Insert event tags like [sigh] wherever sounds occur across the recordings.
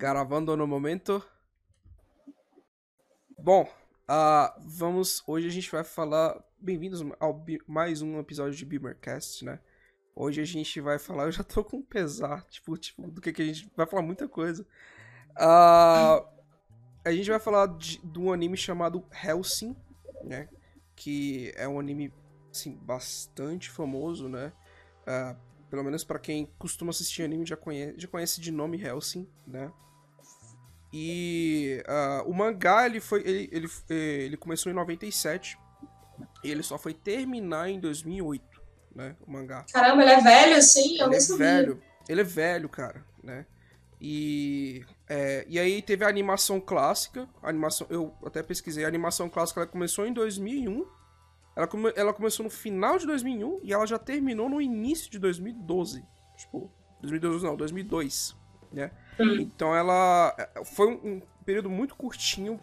Gravando no momento. Bom, uh, vamos. Hoje a gente vai falar. Bem-vindos ao mais um episódio de Beamercast, né? Hoje a gente vai falar. [laughs] Eu já tô com pesar, tipo, tipo do que, que a gente vai falar muita coisa. Uh, a gente vai falar de, de um anime chamado Hellsing, né? Que é um anime, assim, bastante famoso, né? Uh, pelo menos para quem costuma assistir anime já conhece, já conhece de nome Hellsing, né? E uh, o mangá ele foi ele, ele, ele começou em 97 e ele só foi terminar em 2008, né? O mangá. Caramba, ele é velho assim, eu ele é sabia. velho. Ele é velho, cara, né? E é, e aí teve a animação clássica, a animação eu até pesquisei, a animação clássica ela começou em 2001 ela, come, ela começou no final de 2001 e ela já terminou no início de 2012. Tipo, 2012 não, 2002, né? Hum. Então ela é, foi um, período muito curtinho,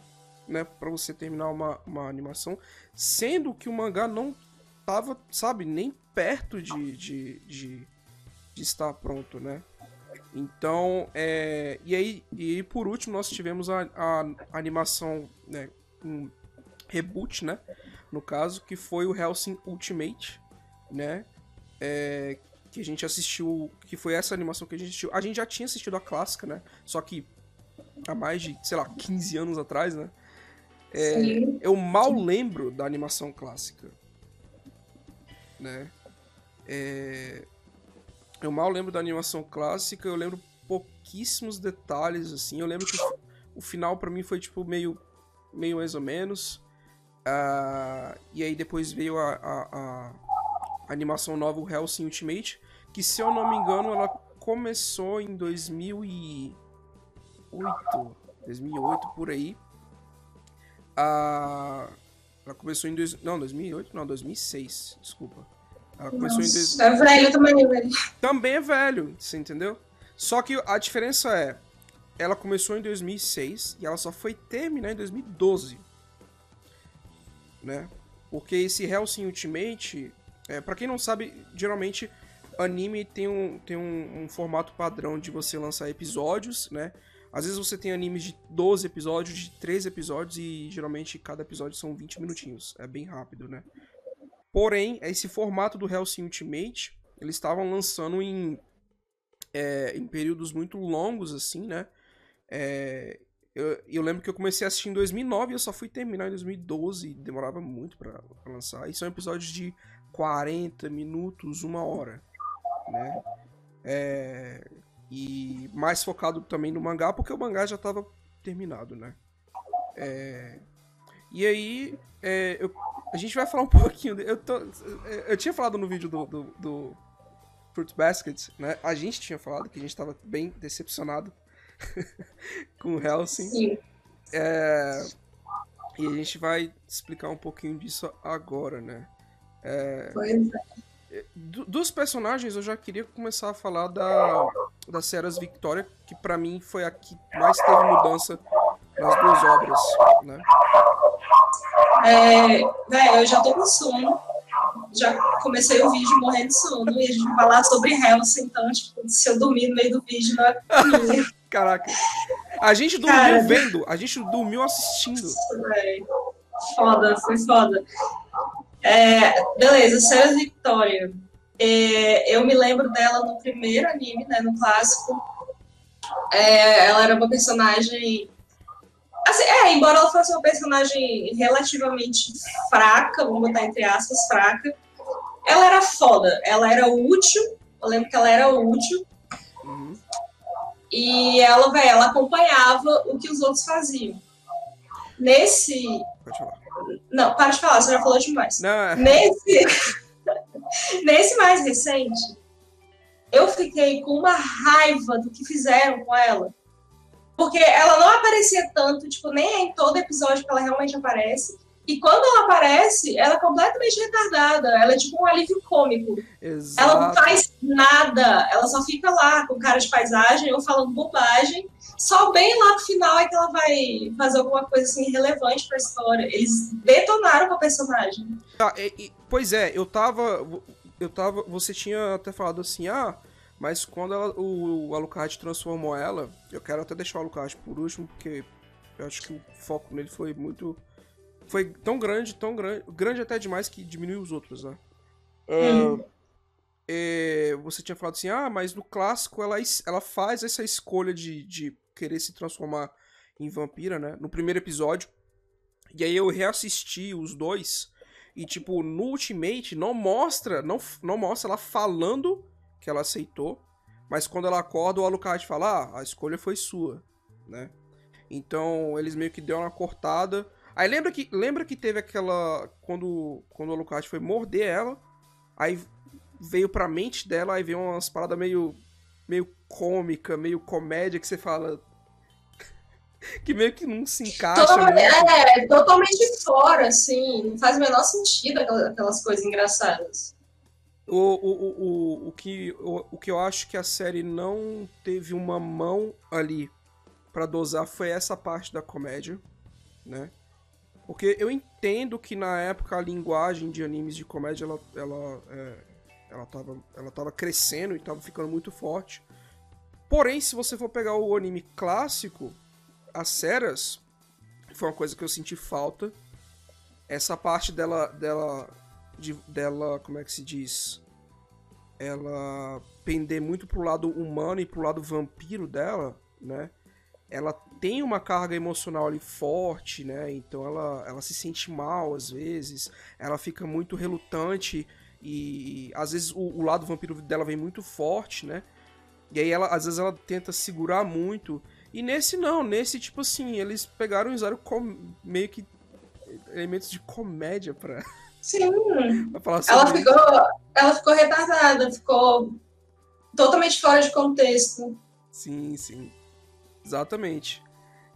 né, para você terminar uma, uma animação, sendo que o mangá não tava, sabe, nem perto de, de, de, de estar pronto, né? Então, é, e aí, e por último nós tivemos a, a, a animação, né, um reboot, né? no caso, que foi o Hellsing Ultimate, né? É, que a gente assistiu, que foi essa animação que a gente assistiu. A gente já tinha assistido a clássica, né? Só que há mais de, sei lá, 15 anos atrás, né? É, eu mal lembro da animação clássica, né? É, eu mal lembro da animação clássica, eu lembro pouquíssimos detalhes, assim. Eu lembro que o, o final para mim foi, tipo, meio, meio mais ou menos. Uh, e aí depois veio a, a, a, animação nova, o Hellsing Ultimate, que se eu não me engano ela começou em 2008, 2008 por aí. Uh, ela começou em dois, não 2008, não 2006, desculpa. Ela começou Nossa, em dois, é velho também, é velho. também é velho, você entendeu? Só que a diferença é, ela começou em 2006 e ela só foi terminar em 2012 né? Porque esse Hellsing Ultimate, é, para quem não sabe, geralmente anime tem, um, tem um, um, formato padrão de você lançar episódios, né? Às vezes você tem animes de 12 episódios, de 13 episódios e geralmente cada episódio são 20 minutinhos. É bem rápido, né? Porém, esse formato do Hellsing Ultimate, eles estavam lançando em, é, em períodos muito longos, assim, né? É, eu, eu, lembro que eu comecei a assistir em 2009 e eu só fui terminar em 2012. Demorava muito para lançar. E são episódios de 40 minutos, uma hora. Né? É, e mais focado também no mangá, porque o mangá já estava terminado, né? É, e aí, é, eu, a gente vai falar um [laughs] pouquinho. Eu, tô, eu tinha falado no vídeo do, do, do Fruit Basket, né? A gente tinha falado que a gente estava bem decepcionado [laughs] com o Helsing. Sim. É, e a gente vai explicar um pouquinho disso agora, né? É, Pois é. Do- dos personagens, eu já queria começar a falar da, da Ceras Victoria, que pra mim foi a que mais teve mudança nas duas obras, né? É, eu já tô com sono. Já comecei o vídeo morrendo de sono e a gente falar sobre Hellsing, então, tipo, se eu dormir no meio do vídeo, não é [laughs] Caraca. A gente dormiu Cara. vendo, a gente dormiu assistindo. Foda, foi foda. É, beleza, Sarah Victoria. É, eu me lembro dela no primeiro anime, né, no clássico. É, ela era uma personagem. Assim, é, embora ela fosse uma personagem relativamente fraca, vamos botar entre aspas, fraca, ela era foda, ela era útil. Eu lembro que ela era útil. Uhum. E ela, velho, ela acompanhava o que os outros faziam. Nesse. Pode falar. Não, para de falar, você já falou demais. Não, é- Nesse, [laughs] nesse mais recente, eu fiquei com uma raiva do que fizeram com ela. Porque ela não aparecia tanto, tipo, nem é em todo episódio que ela realmente aparece. E quando ela aparece, ela é completamente retardada. Ela é tipo um alívio cômico. Ela não exato. faz nada. Ela só fica lá com cara de paisagem ou falando bobagem. Só bem lá no final é que ela vai fazer alguma coisa assim relevante pra história. Eles detonaram com a personagem. Ah, e- e- pois é, eu tava. Eu tava. Você tinha até falado assim, ah, Mas quando ela, o, o Alucard transformou ela, eu quero até deixar o Alucard por último, porque eu acho que o foco nele foi muito. Foi tão grande, tão grande. Grande até demais que diminuiu os outros, né? Uh, é, você tinha falado assim, ah, mas no clássico ela, ela faz essa escolha de, de querer se transformar em vampira, né? No primeiro episódio. E aí eu reassisti os dois. E, tipo, no Ultimate não mostra, não, não mostra ela falando que ela aceitou. Mas quando ela acorda, o Alucard fala, ah, a escolha foi sua, né? Então, eles meio que deu uma cortada. Aí lembra que, lembra que teve aquela... Quando, quando o Alucard foi morder ela, aí veio pra mente dela, aí veio umas paradas meio, meio cômica, meio comédia, que você fala, [laughs] que meio que não se encaixa. Totalmente, é, totalmente fora, assim. Não faz o menor sentido aquelas coisas engraçadas. O, o, o, o, que, o, o que eu acho que a série não teve uma mão ali para dosar foi essa parte da comédia, né? Porque eu entendo que na época a linguagem de animes de comédia ela, ela, é, ela, tava, ela tava crescendo e tava ficando muito forte. Porém, se você for pegar o anime clássico, as Ceras foi uma coisa que eu senti falta. Essa parte dela. dela. De, dela. Como é que se diz? Ela pender muito pro lado humano e pro lado vampiro dela, né? Ela tem uma carga emocional ali forte, né? Então ela, ela se sente mal às vezes, ela fica muito relutante e às vezes o, o lado vampiro dela vem muito forte, né? E aí ela, às vezes ela tenta segurar muito e nesse não, nesse tipo assim, eles pegaram e usaram meio que elementos de comédia pra. Sim. [laughs] pra falar sobre ela, ficou, ela ficou retardada, ficou totalmente fora de contexto. Sim, sim. Exatamente.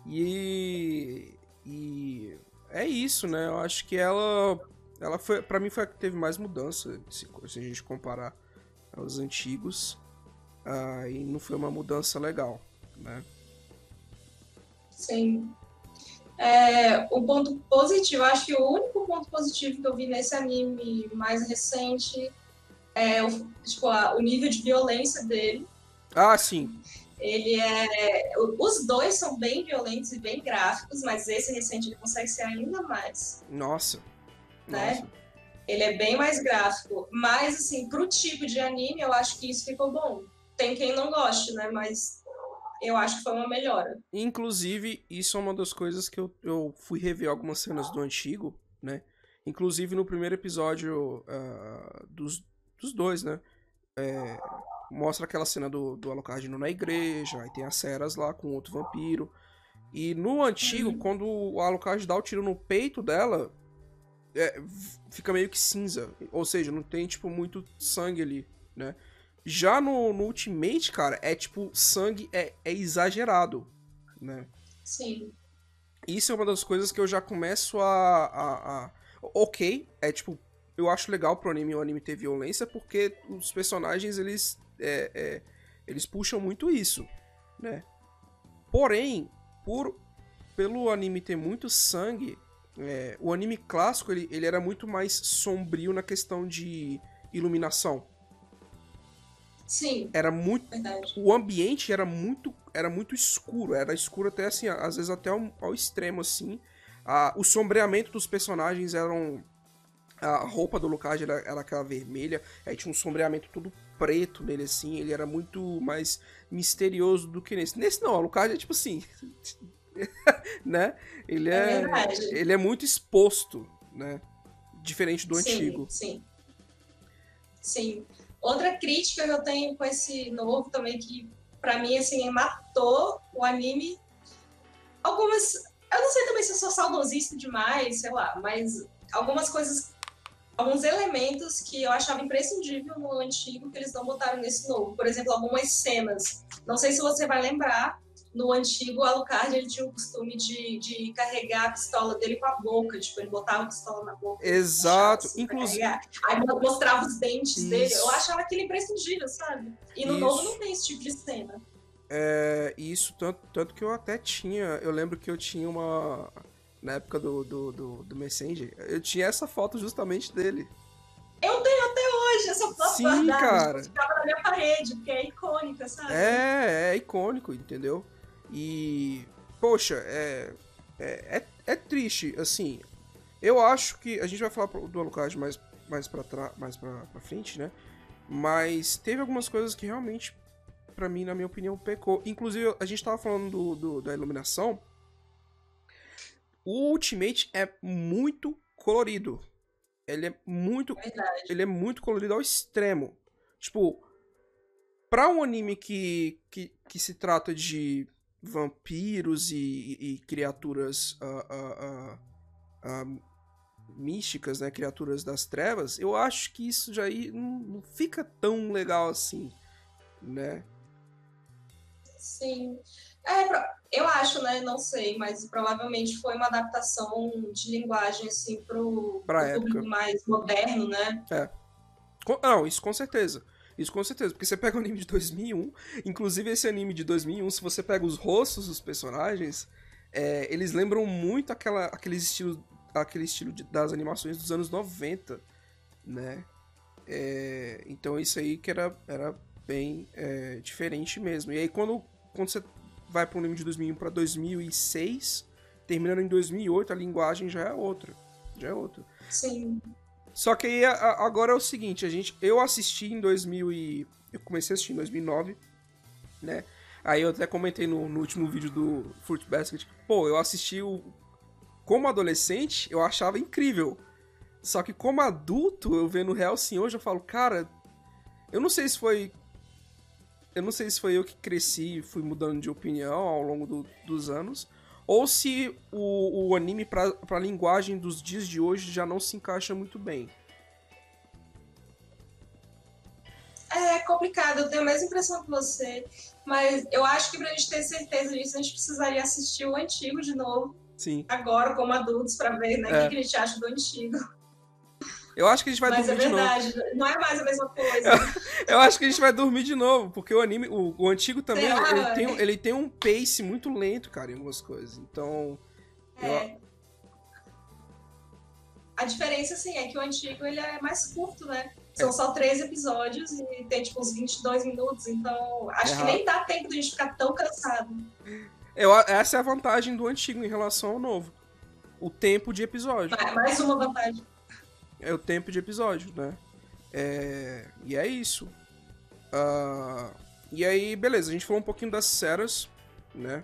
E. E. É isso, né? Eu acho que ela. Ela foi. Pra mim foi a que teve mais mudança, se, se a gente comparar aos antigos. Ah, e não foi uma mudança legal, né? Sim. É, o ponto positivo, acho que o único ponto positivo que eu vi nesse anime mais recente é o, tipo, a, o nível de violência dele. Ah, sim. Ele é. Os dois são bem violentos e bem gráficos, mas esse recente ele consegue ser ainda mais. Nossa. Né? Nossa. Ele é bem mais gráfico. Mas, assim, pro tipo de anime, eu acho que isso ficou bom. Tem quem não goste, né? Mas eu acho que foi uma melhora. Inclusive, isso é uma das coisas que eu, eu fui rever algumas cenas do antigo, né? Inclusive no primeiro episódio uh, dos, dos dois, né? É, mostra aquela cena do, do Alucard indo na igreja, aí tem as Ceras lá com outro vampiro. E no antigo, uhum. quando o Alucard dá o tiro no peito dela, é, fica meio que cinza. Ou seja, não tem, tipo, muito sangue ali, né? Já no, no Ultimate, cara, é tipo, sangue é, é exagerado, né? Sim. Isso é uma das coisas que eu já começo a, a, a... Ok, é tipo, eu acho legal pro anime o anime ter violência, porque os personagens, eles, é, é, eles puxam muito isso, né? Porém, por, pelo anime ter muito sangue, é, o anime clássico, ele, ele era muito mais sombrio na questão de iluminação. Sim. Era muito. Verdade. O ambiente era muito, era muito escuro. Era escuro até assim, às vezes até ao, ao extremo, assim. Ah, o sombreamento dos personagens eram. A roupa do Lucas era, era aquela vermelha. Aí tinha um sombreamento todo preto nele, assim. Ele era muito mais misterioso do que nesse. Nesse não, o Lucas é tipo assim. [laughs] né? Ele é, é ele é muito exposto, né? Diferente do sim, antigo. Sim. Sim. Outra crítica que eu tenho com esse novo também, que para mim, assim, matou o anime. Algumas. Eu não sei também se eu sou saudosista demais, sei lá, mas algumas coisas. Alguns elementos que eu achava imprescindível no antigo que eles não botaram nesse novo. Por exemplo, algumas cenas. Não sei se você vai lembrar, no antigo Alucard ele tinha o costume de, de carregar a pistola dele com a boca, tipo, ele botava a pistola na boca. Exato, assim, inclusive. Aí mostrava os dentes Isso. dele. Eu achava aquilo imprescindível, sabe? E no Isso. novo não tem esse tipo de cena. É, isso, tanto, tanto que eu até tinha. Eu lembro que eu tinha uma. Na época do, do, do, do Messenger, eu tinha essa foto justamente dele. Eu tenho até hoje essa foto Sim, guardada, cara. ficava na minha parede, porque é icônica, sabe? É, é icônico, entendeu? E, poxa, é, é, é, é triste, assim. Eu acho que. A gente vai falar do Alucard mais, mais, pra, tra- mais pra, pra frente, né? Mas teve algumas coisas que realmente, pra mim, na minha opinião, pecou. Inclusive, a gente tava falando do, do- da iluminação. O Ultimate é muito colorido. Ele é muito Verdade. ele é muito colorido ao extremo. Tipo, pra um anime que, que, que se trata de vampiros e, e- criaturas ah, ah, ah, místicas, né? Criaturas das trevas, eu acho que isso já aí não, não fica tão legal assim, né? Sim. É, eu acho, né? Não sei, mas provavelmente foi uma adaptação de linguagem, assim, pro, Pra pro época. público mais moderno, né? Com- não, isso com certeza. Isso com certeza, porque você pega o anime de 2001, inclusive esse anime de 2001, se você pega os rostos dos personagens, é, eles lembram muito aquela, aquele estilo, aquele estilo de- das animações dos anos 90, né? É, então isso aí que era, era bem é, diferente mesmo. E aí quando, quando você vai para um anime de 2001 para 2006, terminando em 2008, a linguagem já é outra. Já é outra. Sim. Só que aí agora é o seguinte, a gente, eu assisti em 2000 e eu comecei a assistir em 2009, né? Aí eu até comentei no, no último vídeo do Fruit Basket, pô, eu assisti o como adolescente, eu achava incrível. Só que como adulto, eu vendo Real Sim hoje, eu falo, cara, eu não sei se foi eu não sei se foi eu que cresci e fui mudando de opinião ao longo do- dos anos, ou se o, o anime pra, pra linguagem dos dias de hoje já não se encaixa muito bem. É complicado, eu tenho a mesma impressão que você, mas eu acho que pra gente ter certeza disso, a gente precisaria assistir o antigo de novo, Sim. agora como adultos, pra ver né, o É. que que a gente acha do antigo. Eu acho que a gente vai mas é dormir de novo. verdade, não é mais a mesma coisa. [laughs] Eu acho que a gente vai dormir de novo, porque o anime, o, o antigo também, Será, ele, tem, um- ele tem um pace muito lento, cara, em algumas coisas. Então, É. A diferença, assim, é que o antigo ele é mais curto, né? São É. só três episódios e tem, tipo, uns 22 minutos. Então, acho É que nem dá tempo de a gente ficar tão cansado. eu, essa é a vantagem do antigo em relação ao novo. O tempo de episódio. Ma- Mais uma vantagem. É o tempo de episódio, né? É, E é isso. Ah, E aí, beleza, a gente falou um pouquinho das ceras, né?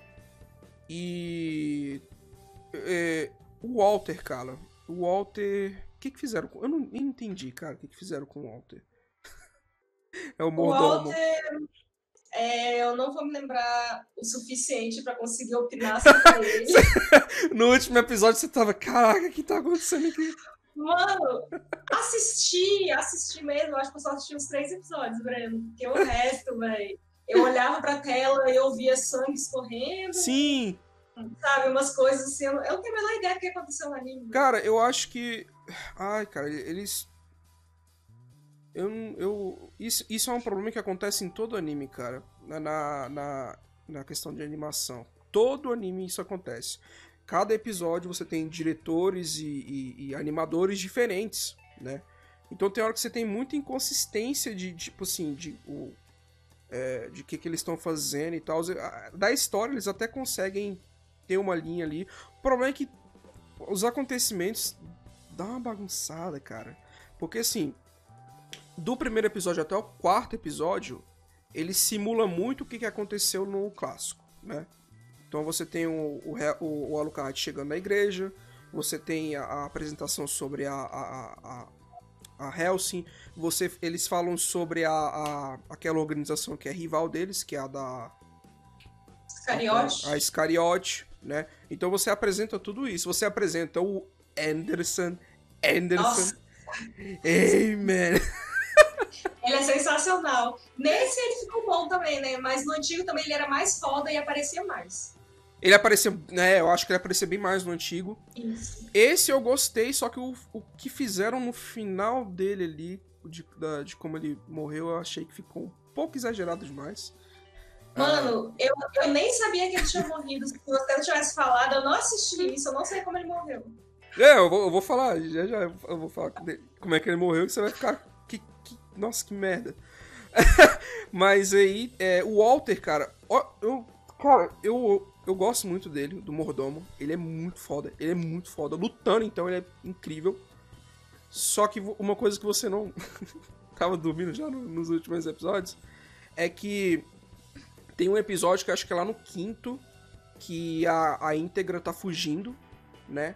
E. é, O Walter, cara. O Walter. O que, que fizeram com. Eu não entendi, cara, o que, que fizeram com o Walter. [laughs] é o O mordomo. Walter, é, eu não vou me lembrar o suficiente pra conseguir opinar sobre [laughs] ele. No último episódio você tava, caraca, o que tá acontecendo aqui? Mano, assisti, assisti mesmo. Acho que eu só assisti uns três episódios, Breno. Porque o resto, velho. Eu olhava pra tela e eu via sangue escorrendo. Sim, sabe? Umas coisas assim. Eu não, tenho a menor ideia do que aconteceu no anime. Cara, eu acho que. Ai, cara, eles. Eu. não- eu isso, isso é um problema que acontece em todo anime, cara. Na, na, na questão de animação. Todo anime isso acontece. Cada episódio você tem diretores e, e- e animadores diferentes, né? Então tem hora que você tem muita inconsistência de, tipo assim, de o. é, de que, que eles estão fazendo e tal. Da história, eles até conseguem ter uma linha ali. O problema é que os acontecimentos dá uma bagunçada, cara. Porque assim, do primeiro episódio até o quarto episódio, ele simula muito o que, que aconteceu no clássico, né? Então você tem o, o, o, Alucard chegando na igreja, você tem a, a apresentação sobre a, a, a, a Helsing, você, eles falam sobre a, a, aquela organização que é rival deles, que é a da Iscariote. a Iscariote, né? Então você apresenta tudo isso. Você apresenta o Anderson. Anderson. Nossa, Amen. [laughs] ele é sensacional. Nesse ele ficou bom também, né? Mas no antigo também ele era mais foda e aparecia mais. Ele apareceu, né? Eu acho que ele apareceu bem mais no antigo. Isso. Esse eu gostei, só que o, o que fizeram no final dele ali, de, da- de como ele morreu, eu achei que ficou um pouco exagerado demais. Mano, eu, eu nem sabia que ele tinha morrido. Se você não tivesse falado, eu não assisti isso. Eu não sei como ele morreu. É, eu vou, eu vou falar, já já eu vou falar como é que ele morreu, que você vai ficar. Que, que Nossa, que merda. [laughs] Mas aí, é, o Walter, cara, ó, eu, cara, eu, eu gosto muito dele, do Mordomo. Ele é muito foda, ele é muito foda. Lutando, então, ele é incrível. Só que uma coisa que você não [laughs] tava dormindo já no, nos últimos episódios é que tem um episódio que acho que é lá no quinto que a, a íntegra tá fugindo, né?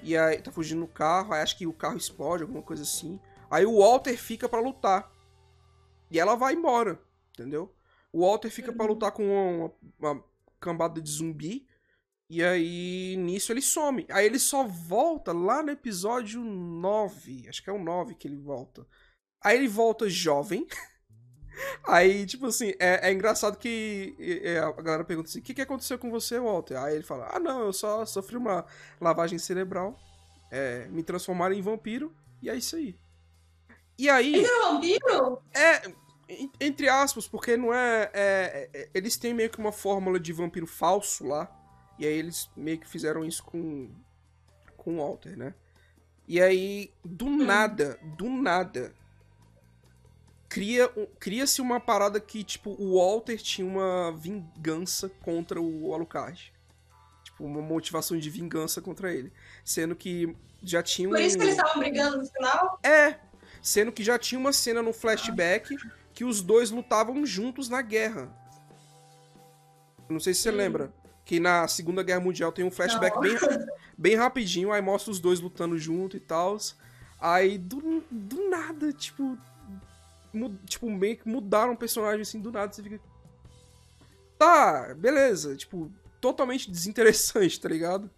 E aí tá fugindo no carro, aí acho que o carro explode, alguma coisa assim. Aí o Walter fica para lutar. E ela vai embora, entendeu? O Walter fica uhum. para lutar com uma, uma, cambada de zumbi. E aí, nisso, ele some. Aí ele só volta lá no episódio 9. Acho que é o 9 que ele volta. Aí ele volta jovem. [laughs] Aí, tipo assim, é, é engraçado que é, a galera pergunta assim: o que, que aconteceu com você, Walter? Aí ele fala: ah, não, eu só sofri uma lavagem cerebral, é, me transformaram em vampiro, e é isso aí. E aí. Ele é vampiro? É, entre aspas, porque não é, é, é, Eles têm meio que uma fórmula de vampiro falso lá. E aí eles meio que fizeram isso com. Com o Walter, né? E aí, do hum. nada, do nada. Cria, cria-se uma parada que, tipo, o Walter tinha uma vingança contra o Alucard. Tipo, uma motivação de vingança contra ele. Sendo que já tinha um... Por isso que eles estavam brigando no final? É. Sendo que já tinha uma cena no flashback que os dois lutavam juntos na guerra. Não sei se você hum. lembra. Que na Segunda Guerra Mundial tem um flashback bem, bem rapidinho, aí mostra os dois lutando junto e tal. Aí do, do nada, tipo. tipo, meio que mudaram o personagem assim do nada. Você fica. Tá, beleza. Tipo, totalmente desinteressante, tá ligado?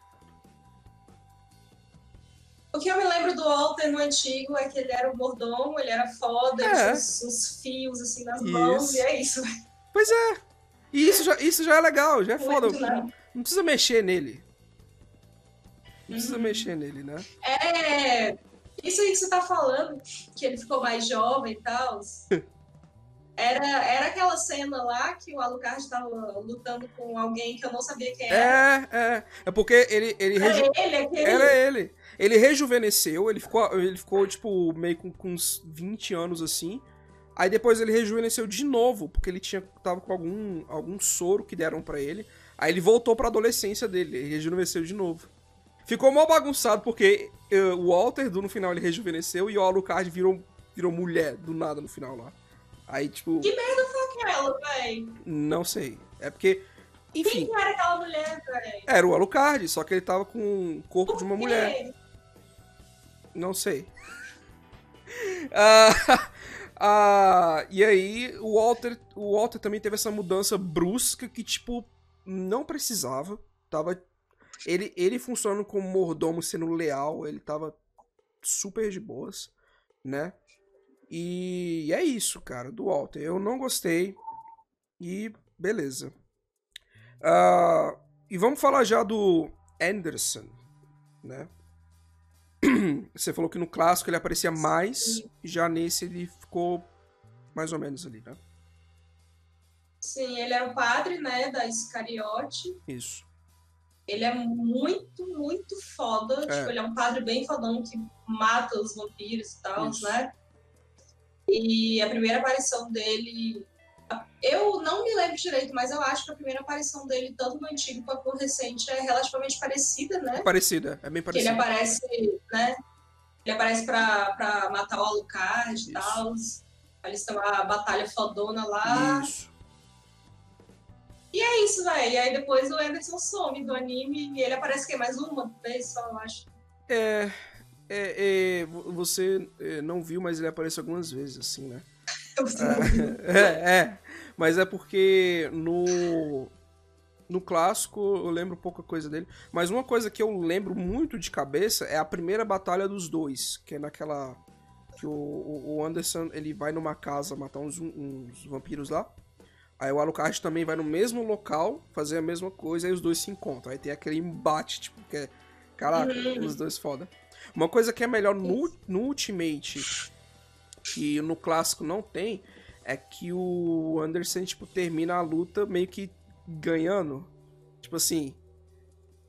O que eu me lembro do Walter no antigo é que ele era o mordomo, ele era foda, é. os, fios assim nas isso. mãos, e é isso. Pois é. E isso já, isso já é legal, já é foda. Não, não precisa mexer nele. Não precisa uhum. mexer nele, né? É. Isso aí que você tá falando, que ele ficou mais jovem e tal. [laughs] Era, era aquela cena lá que o Alucard estava lutando com alguém que eu não sabia quem era. É, é. É porque ele. ele era reju... ele, aquele... Era ele. Ele rejuvenesceu, ele ficou, ele ficou tipo, meio com, com uns 20 anos assim. Aí depois ele rejuvenesceu de novo, porque ele tinha tava com algum, algum soro que deram para ele. Aí ele voltou pra adolescência dele, ele rejuvenesceu de novo. Ficou mal bagunçado porque uh, o Walter, do, no final, ele rejuvenesceu e o Alucard virou, virou mulher do nada no final lá. Aí, tipo. Que merda foi aquela, véi? Não sei. É porque. Enfim. Quem era aquela mulher, véi? Era o Alucard, só que ele tava com o corpo de uma mulher. Não sei. [laughs] Ah, ah, e aí, o Walter, o Walter também teve essa mudança brusca que, tipo, não precisava. Tava. Ele, ele funcionando como mordomo, sendo leal, ele tava super de boas, né? E é isso, cara, do Walter. Eu não gostei. E beleza. Uh, e vamos falar já do Anderson, né? [clears throat] Você falou que no clássico ele aparecia mais, Sim. já nesse ele ficou mais ou menos ali, né? Sim, ele era o padre, né, da Iscariote. Isso. Ele é muito, muito foda. É. Tipo, ele é um padre bem fodão que mata os vampiros e tal, né? E a primeira aparição dele. Eu não me lembro direito, mas eu acho que a primeira aparição dele, tanto no antigo quanto no recente, é relativamente parecida, né? Parecida, é bem parecida. Ele aparece, né? Ele aparece pra, pra matar o Alucard e tal. Eles têm uma batalha fodona lá. Isso. E é isso, velho. E aí depois o Anderson some do anime e ele aparece que mais uma vez só, eu acho. É, é, é, você é, não viu, mas ele aparece algumas vezes, assim, né? [laughs] é, é, mas é porque no no clássico eu lembro pouca coisa dele, mas uma coisa que eu lembro muito de cabeça é a primeira batalha dos dois, que é naquela que o, o Anderson ele vai numa casa matar uns, uns vampiros lá. Aí o Alucard também vai no mesmo local fazer a mesma coisa, aí os dois se encontram. Aí tem aquele embate, tipo, que é. Caraca, uhum. os dois foda. Uma coisa que é melhor no, no Ultimate, que no clássico não tem, é que o Anderson, tipo, termina a luta meio que ganhando. Tipo assim,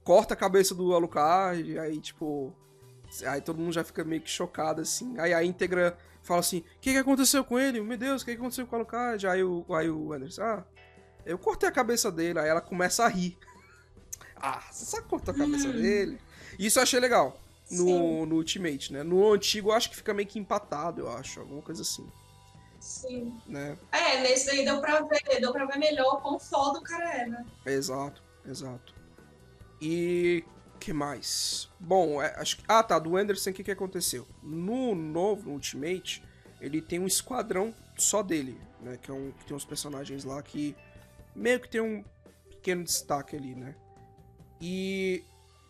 corta a cabeça do Alucard, aí, tipo. Aí todo mundo já fica meio que chocado, assim. Aí a íntegra fala assim: O que, que aconteceu com ele? Meu Deus, o que, que aconteceu com o Alucard? Aí o, aí o Anderson, ah, eu cortei a cabeça dele. Aí ela começa a rir. [laughs] Ah, você só cortou a cabeça Hum. dele. Isso eu achei legal no, no Ultimate, né? No antigo eu acho que fica meio que empatado, eu acho. Alguma coisa assim, Sim. né? É, nesse daí deu pra ver, deu pra ver melhor o quão foda o cara é, né? Exato, exato. E que mais? Bom, é, acho que. Ah, tá. Do Anderson, o que, que aconteceu? No novo, no Ultimate, ele tem um esquadrão só dele, né? Que, é um, que tem uns personagens lá que meio que tem um pequeno destaque ali, né? E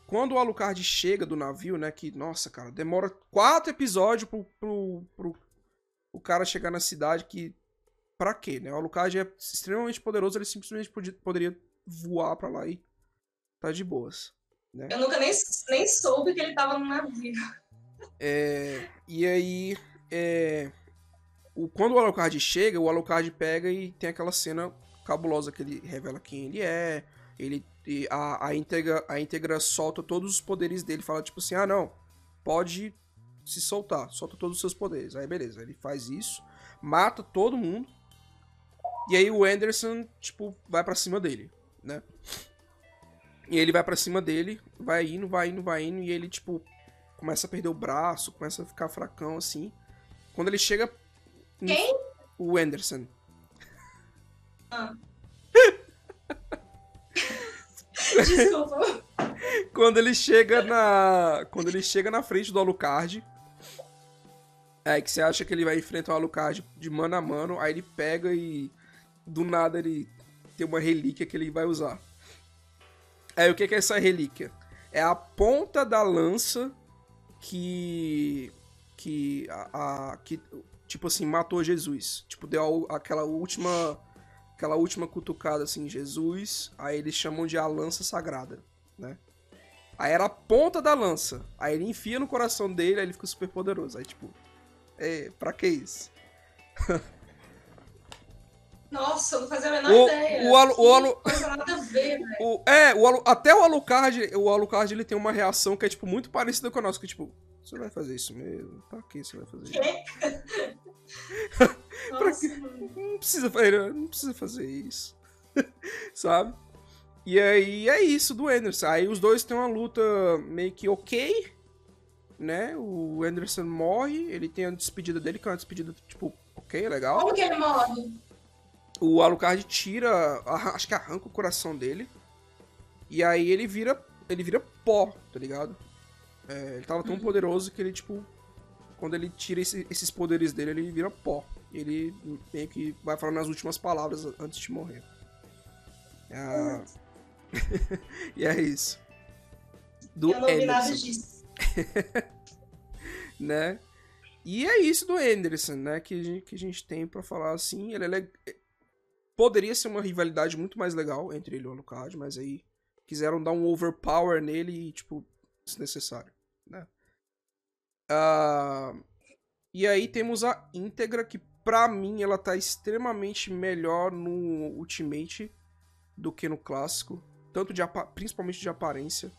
quando o Alucard chega do navio, né? Que, nossa, cara, demora quatro episódios pro, pro, pro o cara chegar na cidade que. Pra quê, né? O Alucard é extremamente poderoso, ele simplesmente podia- poderia voar pra lá e tá de boas. Né? Eu nunca nem, nem soube que ele tava no navio. É, e aí, é, o, quando o Alucard chega, o Alucard pega e tem aquela cena cabulosa que ele revela quem ele é. Ele, a, a, íntegra, a íntegra solta todos os poderes dele, fala tipo assim: ah, não, pode se soltar, solta todos os seus poderes. Aí beleza, ele faz isso, mata todo mundo. E aí o Anderson, tipo, vai pra cima dele, né? E ele vai pra cima dele, vai indo, vai indo, vai indo, e ele, tipo, começa a perder o braço, começa a ficar fracão assim. Quando ele chega. em- Quem? O Anderson. [laughs] Desculpa. Quando ele chega na. Quando ele chega na frente do Alucard. É que você acha que ele vai enfrentar o Alucard de mano a mano, aí ele pega e. Do nada ele tem uma relíquia que ele vai usar. Aí o que é essa relíquia? É a ponta da lança que. Que. A, a- que tipo assim, matou Jesus. Tipo, deu aquela última. Aquela última cutucada assim, Jesus. Aí eles chamam de a lança sagrada, né? Aí era a ponta da lança. Aí ele enfia no coração dele, aí ele fica super poderoso. Aí, tipo, é, pra que isso? [laughs] Nossa, eu não fazia a menor O- ideia. o Alu- o Alu- nada a ver. [laughs] O, é, o, Alu- até o Alucard, o Alucard ele tem uma reação que é, tipo, muito parecida com a nossa. Que, tipo, você vai fazer isso mesmo? Pra que você vai fazer isso? Pra mano. Não precisa fazer, não precisa fazer isso. [laughs] Sabe? E aí é isso do Anderson. Aí os dois têm uma luta meio que ok, né? O Anderson morre, ele tem a despedida dele, que é uma despedida, tipo, ok, legal. Como que ele morre? O Alucard tira, acho que arranca o coração dele. E aí ele vira, ele vira pó, tá ligado? É, ele tava tão poderoso que ele, tipo, quando ele tira esse- esses poderes dele, ele vira pó. Ele meio que vai falando as últimas palavras antes de morrer. Ah, [laughs] e é isso. Do eu não vi nada Anderson disso. [laughs] né? E é isso do Anderson, né? Que a gente, que a gente tem pra falar assim. Ele é le- Poderia ser uma rivalidade muito mais legal entre ele e o Alucard, mas aí quiseram dar um overpower nele e, tipo, desnecessário? Ah, E aí temos a íntegra, que pra mim ela tá extremamente melhor no Ultimate do que no clássico. Tanto de principalmente de aparência.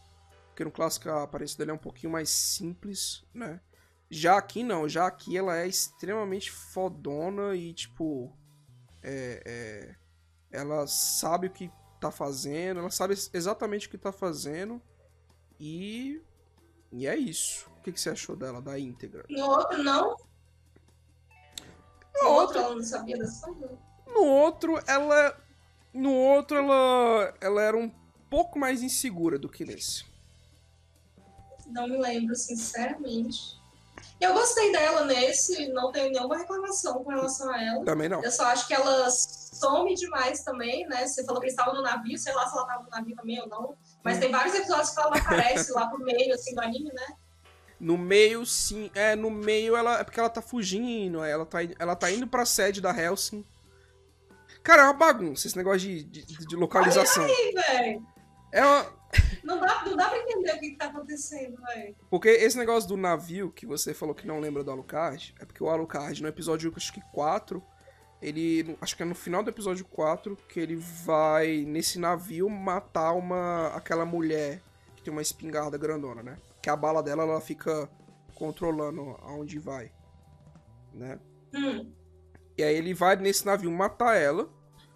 Porque no clássico a aparência dele é um pouquinho mais simples, né? Já aqui não, já aqui ela é extremamente fodona e tipo. É, é, ela sabe o que tá fazendo, ela sabe exatamente o que tá fazendo e. E é isso. O que, que você achou dela, da íntegra? No outro, não? No outro, ela não sabia dessa? No outro, ela. No outro, ela. Ela era um pouco mais insegura do que nesse. Não me lembro, sinceramente. Eu gostei dela nesse, não tenho nenhuma reclamação com relação a ela. Também não. Eu só acho que ela some demais também, né? Você falou que eles estavam no navio, sei lá se ela estava no navio também ou não. Mas tem vários episódios que ela aparece lá pro meio, assim, do anime, né? No meio, sim. É, no meio ela. É porque ela tá fugindo. Ela tá, ela tá indo pra sede da Helsing. Cara, é uma bagunça esse negócio de, de, de localização. Ih, velho, É uma. Não dá, não dá pra entender o que, que tá acontecendo, velho. Porque esse negócio do navio que você falou que não lembra do Alucard, é porque o Alucard, no episódio acho que 4, ele. Acho que é no final do episódio 4 que ele vai nesse navio matar uma. aquela mulher que tem uma espingarda grandona, né? Que a bala dela ela fica controlando aonde vai. né? Hum. E aí ele vai nesse navio matar ela.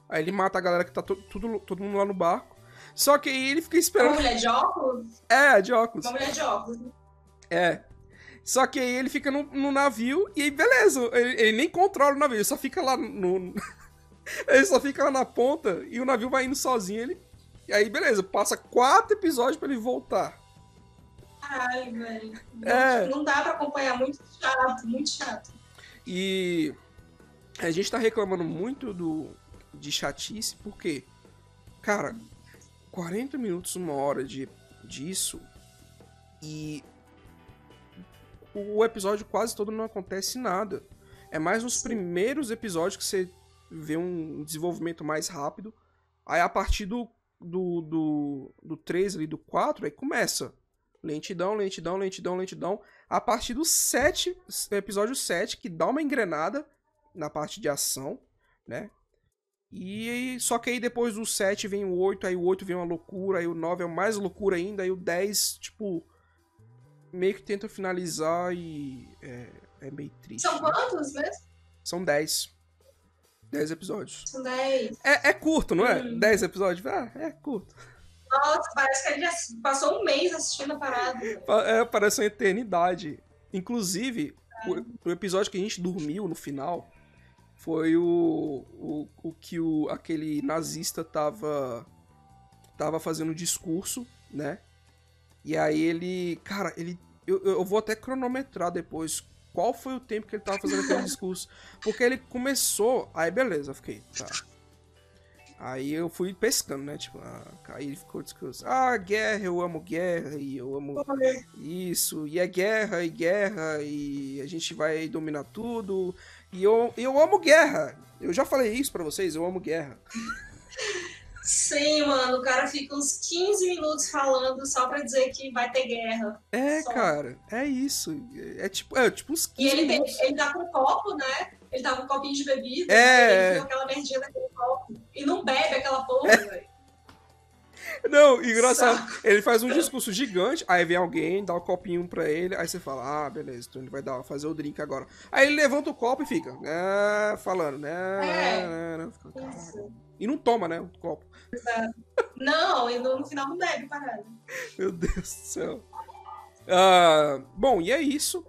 Aí ele mata a galera que tá to- tudo, todo mundo lá no barco. Só que aí ele fica Uma esperando. mulher de óculos? É, de óculos. Uma mulher de óculos. É. Só que aí ele fica no, no navio e aí beleza. Ele, ele nem controla o navio, ele só fica lá no. [laughs] ele só fica lá na ponta e o navio vai indo sozinho. Ele, e aí beleza, passa quatro episódios pra ele voltar. Caralho, velho. É. Não dá pra acompanhar, muito chato, muito chato. E a gente tá reclamando muito do de chatice, porque, cara, 40 minutos, uma hora de, disso e o episódio quase todo não acontece nada. É mais nos primeiros episódios que você vê um desenvolvimento mais rápido. Aí a partir do, do, do, do 3 ali, do 4, aí começa. Lentidão, lentidão, lentidão, lentidão. A partir do 7, episódio 7, que dá uma engrenada na parte de ação, né? E só que aí depois do 7 vem o 8, aí o 8 vem uma loucura, aí o 9 é mais loucura ainda, aí o 10, tipo, meio que tenta finalizar e é, é meio triste. São né? quantos mesmo? São 10. 10 episódios. São 10. É, é curto, não é? Hum. 10 episódios? Ah, é curto. Nossa, parece que a gente passou um mês assistindo a parada. Pa- É, parece uma eternidade. Inclusive, o, o episódio que a gente dormiu no final foi o, o, o que o, aquele nazista tava, tava fazendo um discurso, né? E aí ele. Cara, ele. Eu, eu vou até cronometrar depois qual foi o tempo que ele tava fazendo aquele [laughs] discurso. Porque ele começou. Aí beleza, fiquei. Tá. Aí eu fui pescando, né? Tipo, ah, aí ele ficou discurso. Ah, guerra, eu amo guerra e eu amo isso, e é guerra e guerra, e a gente vai dominar tudo. E eu, eu amo guerra. Eu já falei isso pra vocês, eu amo guerra. Sim, mano, o cara fica uns 15 minutos falando só pra dizer que vai ter guerra. É, Só. cara, é isso. É tipo, é tipo uns 15 E ele, minutos. tem, ele tá com um copo, né? Ele tá com um copinho de bebida. É, né? é. Ele viu aquela merdinha daquele copo. E não bebe aquela porra, velho. Não, engraçado. Ele faz um discurso gigante, aí vem alguém, dá o copinho pra ele, aí você fala, ah, beleza, então ele vai dar, fazer o drink agora. Aí ele levanta o copo e fica, né, falando, né, É. né, né. Isso. E não toma, né, o copo. Não, e no, final não bebe, parada. Meu Deus do céu. Ah, bom, e é isso.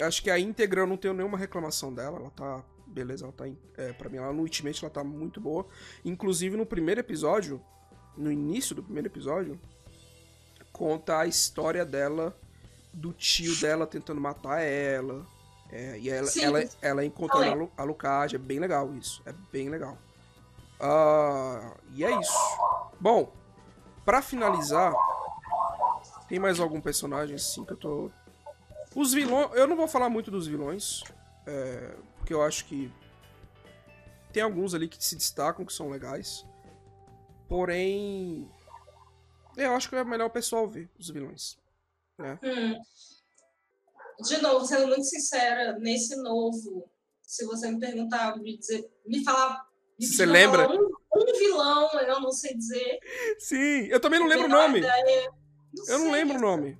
Acho que a íntegra eu não tenho nenhuma reclamação dela. Ela tá. Beleza, ela tá. É, pra mim, ela no Ultimate ela tá muito boa. Inclusive no primeiro episódio, no início do primeiro episódio, conta a história dela, do tio dela tentando matar ela. É, e ela, Sim. ela, ela encontrando a, Lu- a Lucage. É bem legal isso. É bem legal. Ah, e é isso. Bom, pra finalizar, tem mais algum personagem assim que eu tô. Os vilões. Eu não vou falar muito dos vilões. é, porque eu acho que. Tem alguns ali que se destacam, que são legais. Porém. Eu acho que é melhor o pessoal ver os vilões. Né? Hum. De novo, sendo muito sincera, nesse novo, se você me perguntar, me dizer, me falar. Me Você lembra? Um, um vilão, eu não sei dizer. Sim, eu também não lembro o nome. ideia. Eu não sei. lembro o nome.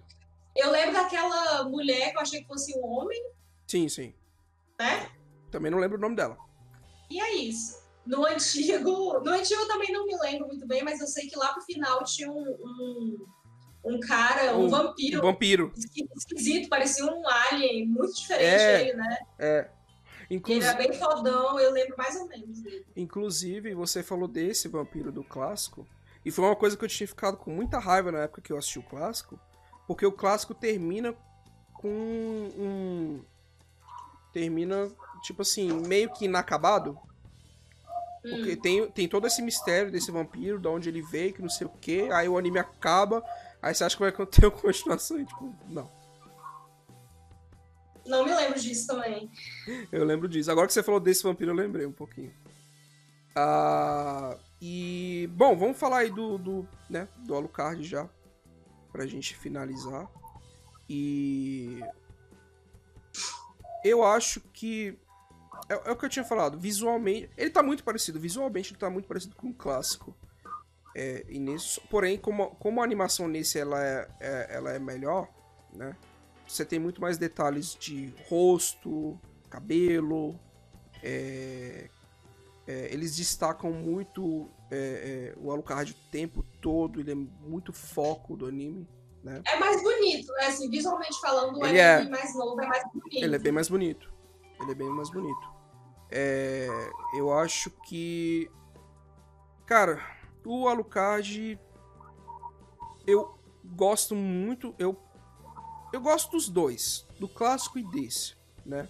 Eu lembro daquela mulher que eu achei que fosse um homem, Sim, sim. né? Também não lembro o nome dela. E é isso. No antigo. No antigo eu também não me lembro muito bem, mas eu sei que lá pro final tinha um, um, um cara, um, Um- vampiro vampiro. esqui- esquisito, parecia um alien, muito diferente É. ele, né? É. Ele Inclusive. era bem fodão, eu lembro mais ou menos dele. Inclusive, você falou desse vampiro do clássico. E foi uma coisa que eu tinha ficado com muita raiva na época que eu assisti o clássico. Porque o clássico termina com um. Termina, tipo assim, meio que inacabado. Porque Hum. tem, tem todo esse mistério desse vampiro, de onde ele veio, que não sei o que. Aí o anime acaba. Aí você acha que vai ter [laughs] uma continuação? E, tipo, não. Não me lembro disso também. Eu lembro disso. Agora que você falou desse vampiro, eu lembrei um pouquinho. Ah, e, bom, vamos falar aí do, do, né, do Alucard já. Pra gente finalizar. E. Eu acho que. É, é o que eu tinha falado. Visualmente. Ele tá muito parecido. Visualmente, ele tá muito parecido com o clássico. É, e nesse, porém, como, como a animação nesse ela é, é- ela é melhor, né? Você tem muito mais detalhes de rosto, cabelo. é, é, eles destacam muito é, é, o Alucard o tempo todo, ele é muito foco do anime. Né? É mais bonito, né? Assim, visualmente falando, o Ele anime mais novo é mais bonito. Ele é bem mais bonito. Ele é bem mais bonito. É, eu acho que. Cara, o Alucard. Eu gosto muito. Eu, eu gosto dos dois, do clássico e desse, né?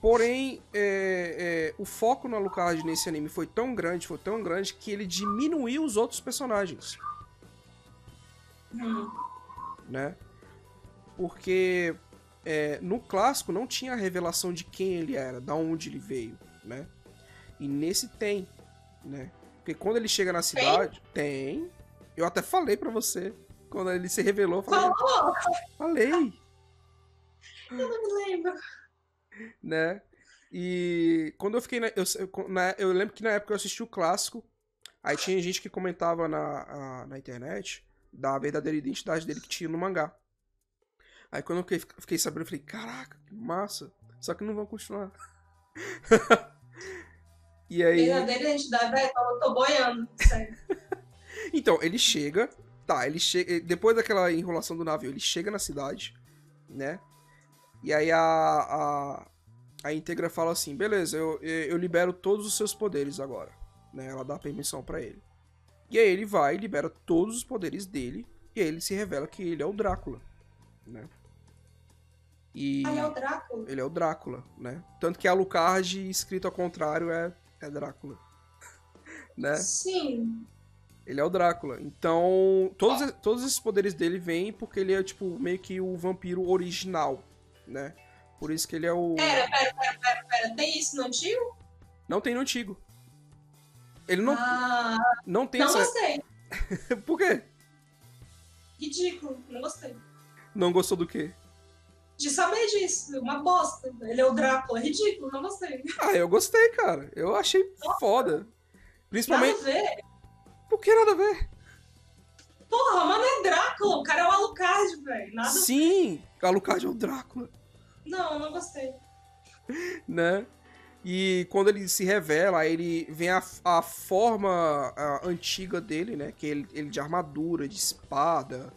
Porém, é, é, o foco no Alucard nesse anime foi tão grande, foi tão grande, que ele diminuiu os outros personagens, Hum. né? Porque é, no clássico não tinha a revelação de quem ele era, da onde ele veio, né? E nesse tem, né? Porque quando ele chega na cidade, tem. Eu até falei pra você. Quando ele se revelou, eu falei, Falou? falei, Eu não me lembro. né? E quando eu fiquei na eu, na- eu lembro que na época eu assisti o clássico, aí tinha gente que comentava na, a- na internet da verdadeira identidade dele que tinha no mangá. Aí quando eu fiquei, fiquei sabendo, eu falei, caraca, que massa. Só que não vão continuar. [laughs] e aí. Verdadeira identidade, velho, eu tô boiando. Sério. [laughs] Então, ele chega. Tá, ele chega. Depois daquela enrolação do navio, ele chega na cidade, né? E aí a. A, a Integra fala assim: beleza, eu, eu libero todos os seus poderes agora. Né? Ela dá permissão pra ele. E aí ele vai, libera todos os poderes dele. E aí ele se revela que ele é o Drácula. Né? E. Aí é o Drácula. Ele é o Drácula, né? Tanto que a Alucard, escrito ao contrário, é, é Drácula. [laughs] né? Sim. Ele é o Drácula. Então, todos, todos esses poderes dele vêm porque ele é, tipo, meio que o vampiro original, né? Por isso que ele é o. Pera, pera, pera, pera, pera. Tem isso no antigo? Não tem no antigo. Ele não, Ah, não tem não essa. gostei. [laughs] Por quê? Ridículo. Não gostei. Não gostou do quê? De saber disso. Uma bosta. Ele é o Drácula. Ridículo. Não gostei. Ah, eu gostei, cara. Eu achei foda. Nada Principalmente. a ver. Por que nada a ver? Porra, mano, é Drácula. O cara é o Alucard, velho. Nada. Sim! Alucard é o Drácula. Não, não gostei. [laughs] né? E quando ele se revela, ele vem a, a forma a, antiga dele, né? Que ele, ele de armadura, de espada,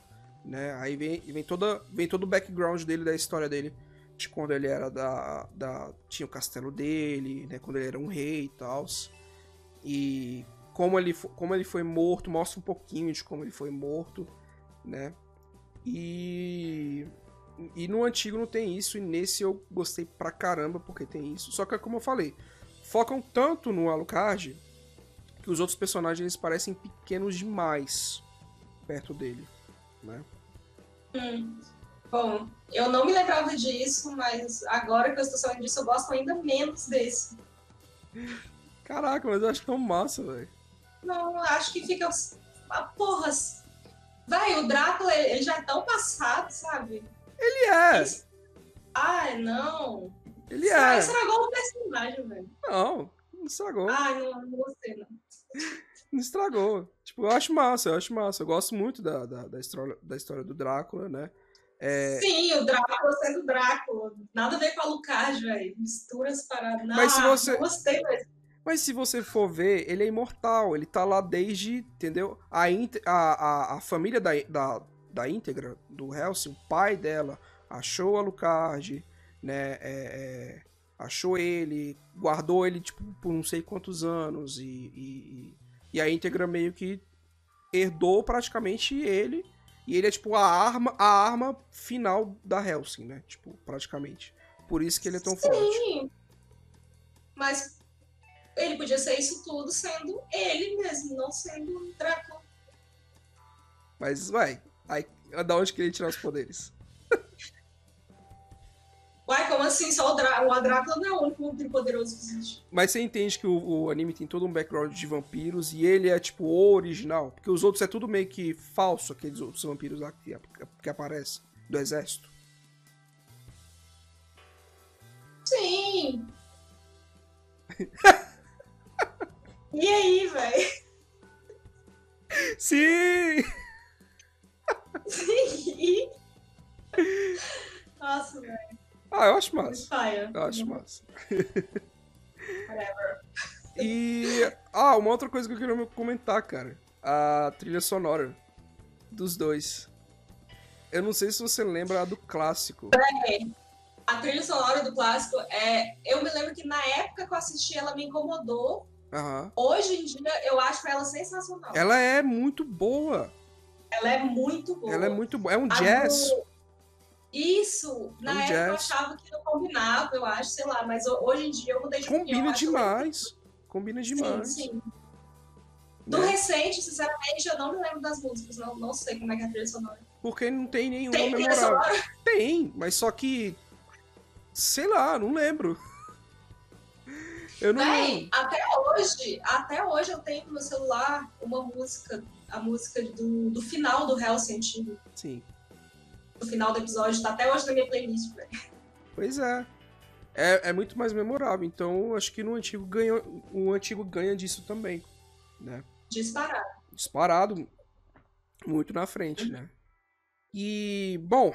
né? Aí vem, vem, toda, vem todo o background dele, da história dele, de quando ele era da, da. Tinha o castelo dele, né? Quando ele era um rei e tal. E como ele, como ele foi morto, mostra um pouquinho de como ele foi morto, né? E. E no antigo não tem isso, e nesse eu gostei pra caramba porque tem isso. Só que, como eu falei, focam tanto no Alucard que os outros personagens parecem pequenos demais perto dele, né? Hum. Bom, eu não me lembrava disso, mas agora que eu estou sabendo disso, eu gosto ainda menos desse. Caraca, mas eu acho tão massa, velho. Não, acho que fica. Ah, porra! Vai, o Drácula, ele já é tão passado, sabe? Ele é, Ai, não. ele Ai, é. Estragou o personagem, velho. Não, não estragou, Ai, não, não gostei, não. Não estragou. Tipo, eu acho massa, eu acho massa. Eu gosto muito da, da, da história, da história do Drácula, né? É, Sim, o Drácula sendo Drácula. Nada a ver com a Alucard, velho. Mistura as paradas. Mas se você- não gostei mesmo. Mas se você for ver, ele é imortal. Ele tá lá desde, entendeu? A, inte- a, a, a família da, da, da íntegra, do Helsing, o pai dela, achou a Alucard, né? é, é, achou ele, guardou ele, tipo, por não sei quantos anos. E, e, e a íntegra meio que herdou praticamente ele. E ele é, tipo, a arma, a arma final da Helsing, né? Tipo, praticamente. Por isso que ele é tão forte. Sim. Mas ele podia ser isso tudo sendo ele mesmo, não sendo Drácula. Mas, vai, aí, da onde que ele tirar os poderes? Uai, como assim? Só o, Drá o Drácula não é o único vampiro poderoso que existe. Mas você entende que o, o anime tem todo um background de vampiros e ele é, tipo, o original? Porque os outros é tudo meio que falso, aqueles outros vampiros lá que, que aparecem, do exército. Sim. [laughs] e aí, velho? Sim! Sim. Nossa, velho. Ah, eu acho massa. Fire. Eu acho massa. [laughs] Whatever. E. Ah, uma outra coisa que eu queria comentar, cara. A trilha sonora dos dois. Eu não sei se você lembra a do clássico. A trilha sonora do clássico é. Eu me lembro que na época que eu assisti ela me incomodou. Aham. Hoje em dia eu acho ela sensacional. Ela é muito boa. Ela é muito boa. Ela é muito boa. É um A jazz. do- Isso, na um época eu jazz. achava que não combinava, eu acho, sei lá, mas ho- hoje em dia eu mudei de opinião. Combina eu acho demais. Combina Sim, demais. sim. Do né? recente, sinceramente, eu não me lembro das músicas, não, não sei como é que é a trilha sonora. Porque não tem nenhuma Tem memorável. sonora? Tem, mas só que. Sei lá, não lembro. Eu não lembro. até hoje, até hoje eu tenho no meu celular uma música, a música do, do final do Hellsing antigo, Sim. Do final do episódio, tá até hoje na minha playlist, velho. Pois é. é. É muito mais memorável. Então, acho que no antigo ganha, o antigo ganha disso também. Né? Disparado. Disparado muito na frente, né? E, bom,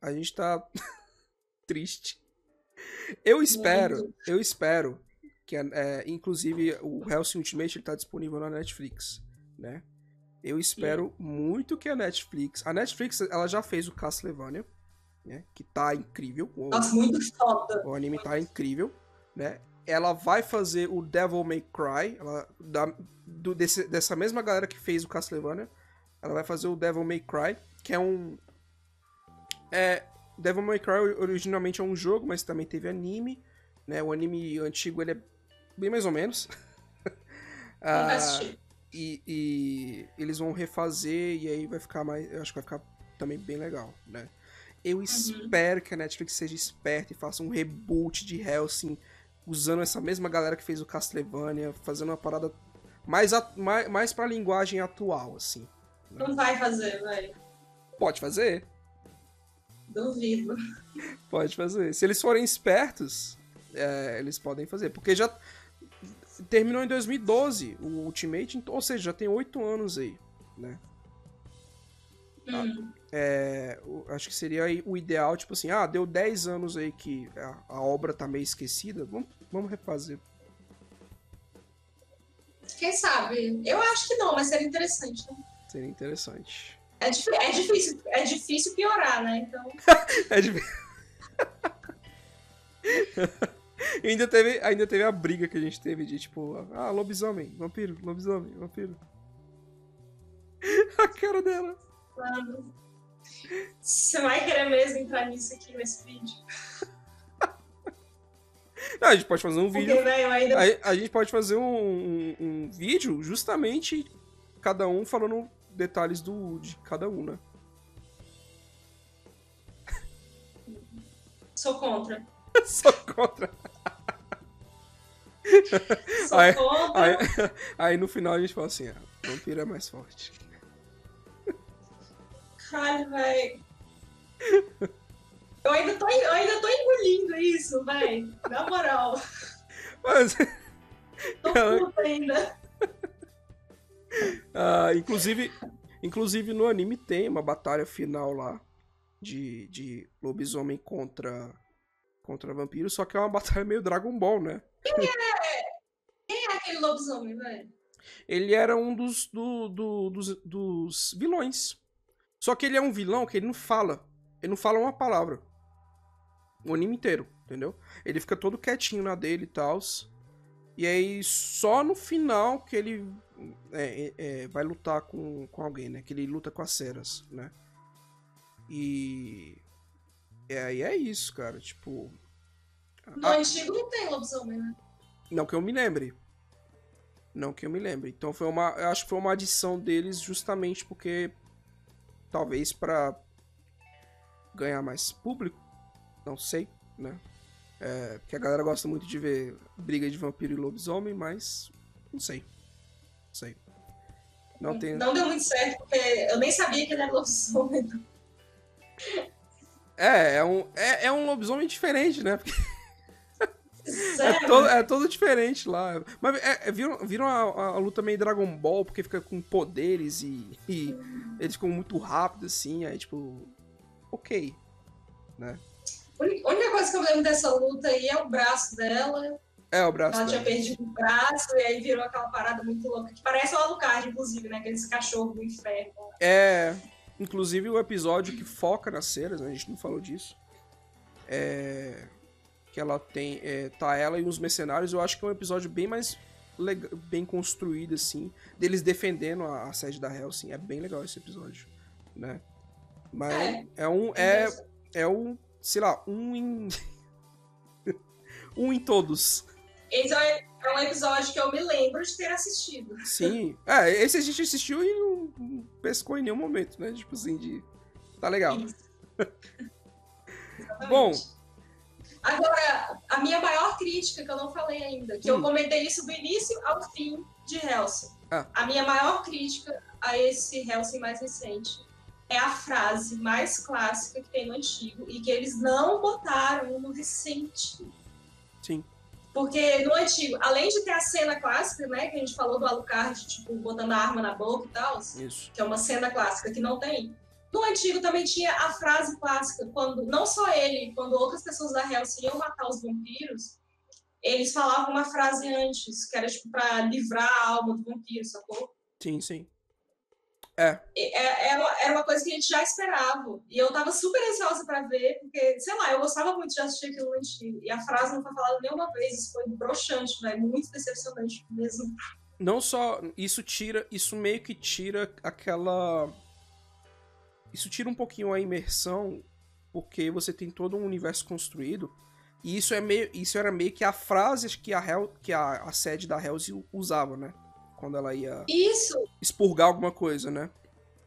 a gente tá [laughs] triste. Eu espero, eu espero que, é, inclusive, o Hellsing Ultimate ele tá disponível na Netflix, né? Eu espero muito que a Netflix... A Netflix, ela já fez o Castlevania, né? Que tá incrível. O, Nossa, muito foda. o anime tá incrível, né? Ela vai fazer o Devil May Cry, ela, da, do- desse- dessa mesma galera que fez o Castlevania, ela vai fazer o Devil May Cry, que é um... É, Devil May Cry originalmente é um jogo, mas também teve anime, né? O anime antigo, ele é bem mais ou menos. [laughs] Ah. E, e eles vão refazer e aí vai ficar mais. Eu acho que vai ficar também bem legal, né? Eu espero que a Netflix seja esperta e faça um reboot de Hellsing usando essa mesma galera que fez o Castlevania, fazendo uma parada mais, a- mais, mais pra linguagem atual, assim. Não vai fazer, velho. Pode fazer? Duvido. Pode fazer. Se eles forem espertos, é, eles podem fazer. Porque já terminou em 2012 o Ultimate, então- ou seja, já tem oito anos aí, né? Hum. É, acho que seria o ideal, tipo assim, ah, deu 10 anos aí que a, a obra tá meio esquecida, vamos, vamos refazer. Quem sabe? Eu acho que não, mas seria interessante, né? Seria interessante. É, é difícil, é difícil piorar, né? Então, [laughs] É de... [laughs] E ainda teve, ainda teve a briga que a gente teve de tipo, ah, lobisomem, vampiro, lobisomem, vampiro. [laughs] A cara dela. mano, você vai querer mesmo entrar nisso aqui nesse vídeo? [laughs] Não, a gente pode fazer um vídeo Porque, velho, ainda. A, a gente pode fazer um, um- um vídeo justamente cada um falando detalhes do, de cada um, né? Sou contra. [laughs] Só contra. [laughs] Sou Aí- contra. Aí, [laughs] aí no final a gente fala assim, ah, vampiro é mais forte. Caralho, velho. Eu ainda, tô, eu ainda tô engolindo isso, velho. Na moral. Mas, Tô Ela- puta ainda. ah, inclusive, inclusive no anime tem uma batalha final lá de, de lobisomem contra, contra vampiro, só que é uma [laughs] batalha meio Dragon Ball, né? Quem é aquele lobisomem, velho? ele era um dos, do- do- dos, dos vilões. Só que ele é um vilão que ele não fala. Ele não fala uma palavra. O anime inteiro, entendeu? Ele fica todo quietinho na dele e tal. E aí, só no final que ele é, é, é, vai lutar com, com alguém, né? Que ele luta com as ceras, né? E. E aí é isso, cara. Tipo. No a- antigo não tem lobisomem, né? não que eu me lembre. Não que eu me lembre. Então foi uma. Eu acho que foi uma adição deles justamente porque. Talvez pra ganhar mais público. Não sei, né? É, porque a galera gosta muito de ver briga de vampiro e lobisomem, mas. Não sei. Não sei. Não tem. Não deu muito certo, porque eu nem sabia que ele era lobisomem. É, é um, é, é um lobisomem diferente, né? Porque [laughs] É todo, é todo diferente lá. Mas é, é, viram, viram a, a luta meio Dragon Ball, porque fica com poderes e, e eles ficam muito rápidos, assim, aí tipo. Ok. Né? A única coisa que eu lembro dessa luta aí é o braço dela. É, o braço Ela dela. tinha perdido o braço e aí virou aquela parada muito louca. Que parece o Alucard, inclusive, né? Aqueles cachorros do inferno. É, inclusive o episódio que foca nas ceras, né, a gente não falou disso. É, que ela tem, é, tá ela e os mercenários, eu acho que é um episódio bem mais lega- bem construído assim, deles defendendo a, a sede da Helsing, é bem legal esse episódio, né? Mas É. é, um é é um, sei lá, um em [laughs] um em todos. Esse é é um episódio que eu me lembro de ter assistido. Sim. É, [laughs] esse a gente assistiu e não, pescou em nenhum momento, né? Tipo assim, de. Tá legal. [laughs] Bom. Agora, a minha maior crítica, que eu não falei ainda, que Hum. eu comentei isso do início ao fim de Helsing. Ah. A minha maior crítica a esse Helsing mais recente é a frase mais clássica que tem no antigo e que eles não botaram no recente. Porque no antigo, além de ter a cena clássica, né, que a gente falou do Alucard, tipo, botando a arma na boca e tal, Isso. que é uma cena clássica que não tem. No antigo também tinha a frase clássica, quando não só ele, quando outras pessoas da Hellsing iam matar os vampiros, eles falavam uma frase antes, que era tipo pra livrar a alma do vampiro, sacou? Sim, sim. E- é- Era uma, era uma coisa que a gente já esperava. E eu tava super ansiosa pra ver, porque, sei lá, eu gostava muito de assistir aquilo no antigo. E a frase não foi falada nenhuma vez, isso foi broxante, velho, muito decepcionante mesmo. Não só. Isso tira. Isso meio que tira aquela. Isso tira um pouquinho a imersão, porque você tem todo um universo construído. E isso é meio. Isso era meio que a frase que a, Hel, que a, a sede da Hells usava, né? Quando ela ia Isso, expurgar alguma coisa, né?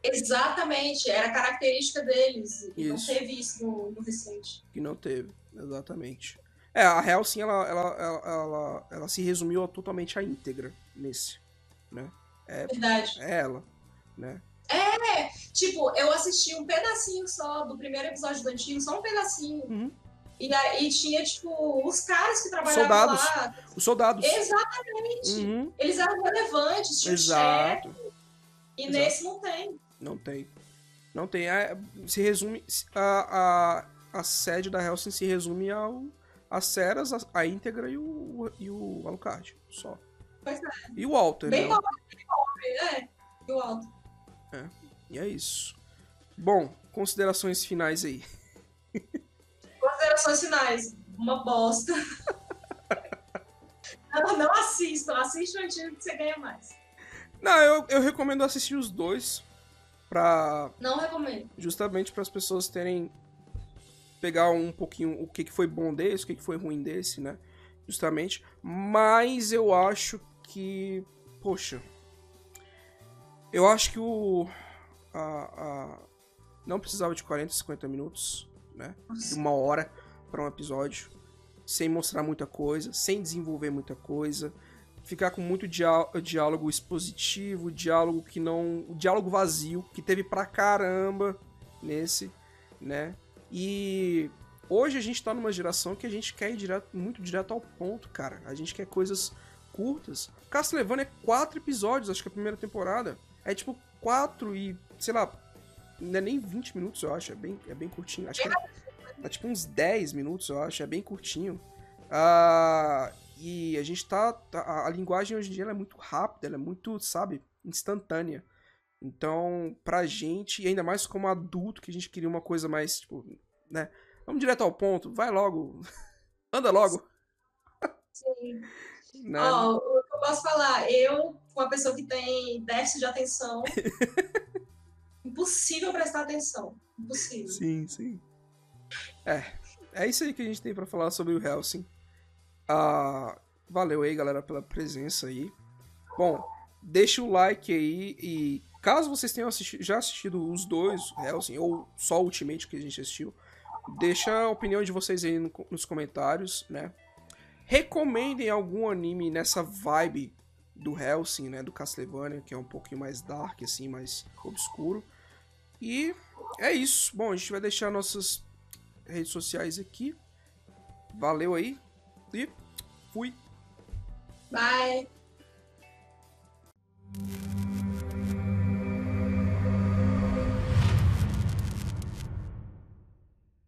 exatamente, era característica deles. E Isso. não teve isso no, no recente. Que não teve, exatamente. É, a Hell, sim, ela, ela, ela, ela, ela se resumiu totalmente à íntegra nesse, né? Verdade. É ela, né? Tipo, eu assisti um pedacinho só do primeiro episódio do antigo, só um pedacinho. Uhum. E aí tinha, tipo, os caras que trabalhavam Soldados. lá. Os soldados. Exatamente. Uhum, Eles eram relevantes, tinha o chefe. exato. E Exato. nesse não tem. Não tem. Não tem. É, se resume. A, a, a sede da Helsing se resume ao. As Ceras, a, a íntegra e o, e o Alucard. Só. Pois é. E o Walter, Bem né? pobre, bem pobre. É, e o alto. E é isso. Bom, considerações finais aí. Considerações finais. Uma bosta. [laughs] não, não assistam. Assiste o antigo que você ganha mais. Não, eu, eu recomendo assistir os dois. Pra. Não recomendo. Justamente para as pessoas terem. Pegar um pouquinho o que, que foi bom desse, o que, que foi ruim desse, né? Justamente. Mas eu acho que. Poxa. Eu acho que o. A, a- não precisava de 40, 50 minutos, né? De uma hora para um episódio. Sem mostrar muita coisa, sem desenvolver muita coisa. Ficar com muito diá- diálogo expositivo, diálogo que não. Diálogo vazio, que teve pra caramba nesse, né? E hoje a gente tá numa geração que a gente quer ir direto, muito direto ao ponto, cara. A gente quer coisas curtas. Castlevania é quatro episódios, acho que é a primeira temporada. É tipo quatro e, sei lá, não é nem 20 minutos, eu acho. É bem, é bem curtinho. Acho que é, é tipo uns 10 minutos, eu acho. É bem curtinho. Ah, e a gente tá. tá- a, a linguagem hoje em dia é muito rápida, ela é muito, sabe, instantânea. Então, pra gente, e ainda mais como adulto, que a gente queria uma coisa mais, tipo, né? Vamos direto ao ponto, vai logo. [laughs] Anda logo. Sim. [laughs] Né? Ó, o que eu posso falar? Eu, uma pessoa que tem déficit de atenção, [laughs] impossível prestar atenção. Impossível. Sim, sim. É, é isso aí que a gente tem pra falar sobre o Helsing. Ah, valeu aí, galera, pela presença aí. Bom, deixa o like aí e caso vocês tenham já assistido os dois, Helsing, ou só o Ultimate que a gente assistiu, deixa a opinião de vocês aí no- nos comentários, né? Recomendem algum anime nessa vibe do Helsing, né, do Castlevania, que é um pouquinho mais dark, assim, mais obscuro. E é isso. Bom, a gente vai deixar nossas redes sociais aqui. Valeu aí. E fui. Bye.